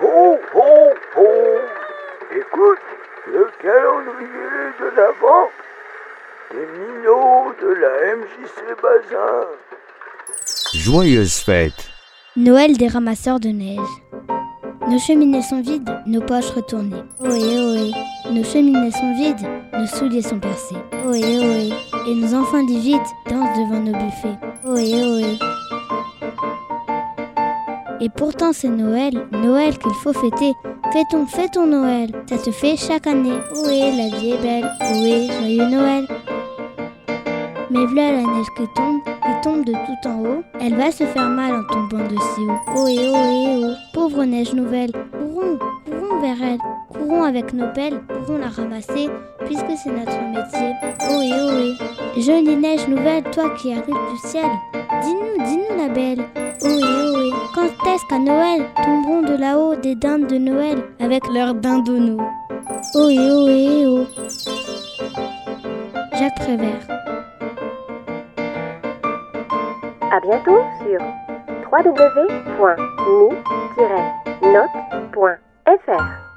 Ho, ho, ho Écoute, le calendrier de l'Avent des minots de la MJC Bazin. Joyeuse fête. Noël des ramasseurs de neige. Nos cheminées sont vides, nos poches retournées. Ohé, ohé. Nos cheminées sont vides, nos souliers sont percés. Ohé, ohé. Et nos enfants livides dansent devant nos buffets. Ohé, ohé. Et pourtant c'est Noël, Noël qu'il faut fêter. Fêtons, fêtons Noël, ça se fait chaque année. Ohé, la vie est belle, ohé, joyeux Noël? Mais voilà la neige qui tombe, qui tombe de tout en haut. Elle va se faire mal en tombant de si haut. Ohé, ohé, oh, pauvre neige nouvelle. Courons, courons vers elle. Courons avec nos pelles, courons la ramasser, puisque c'est notre métier. Ohé, ohé. Jolie neige nouvelle, toi qui arrives du ciel. Dis-nous, dis-nous la belle. Ohé, ohé. Noël tomberont de là-haut des dindes de Noël avec leurs dindonneaux Ohé, ohé, oh. Jacques Prévert. À bientôt sur www.mi-note.fr.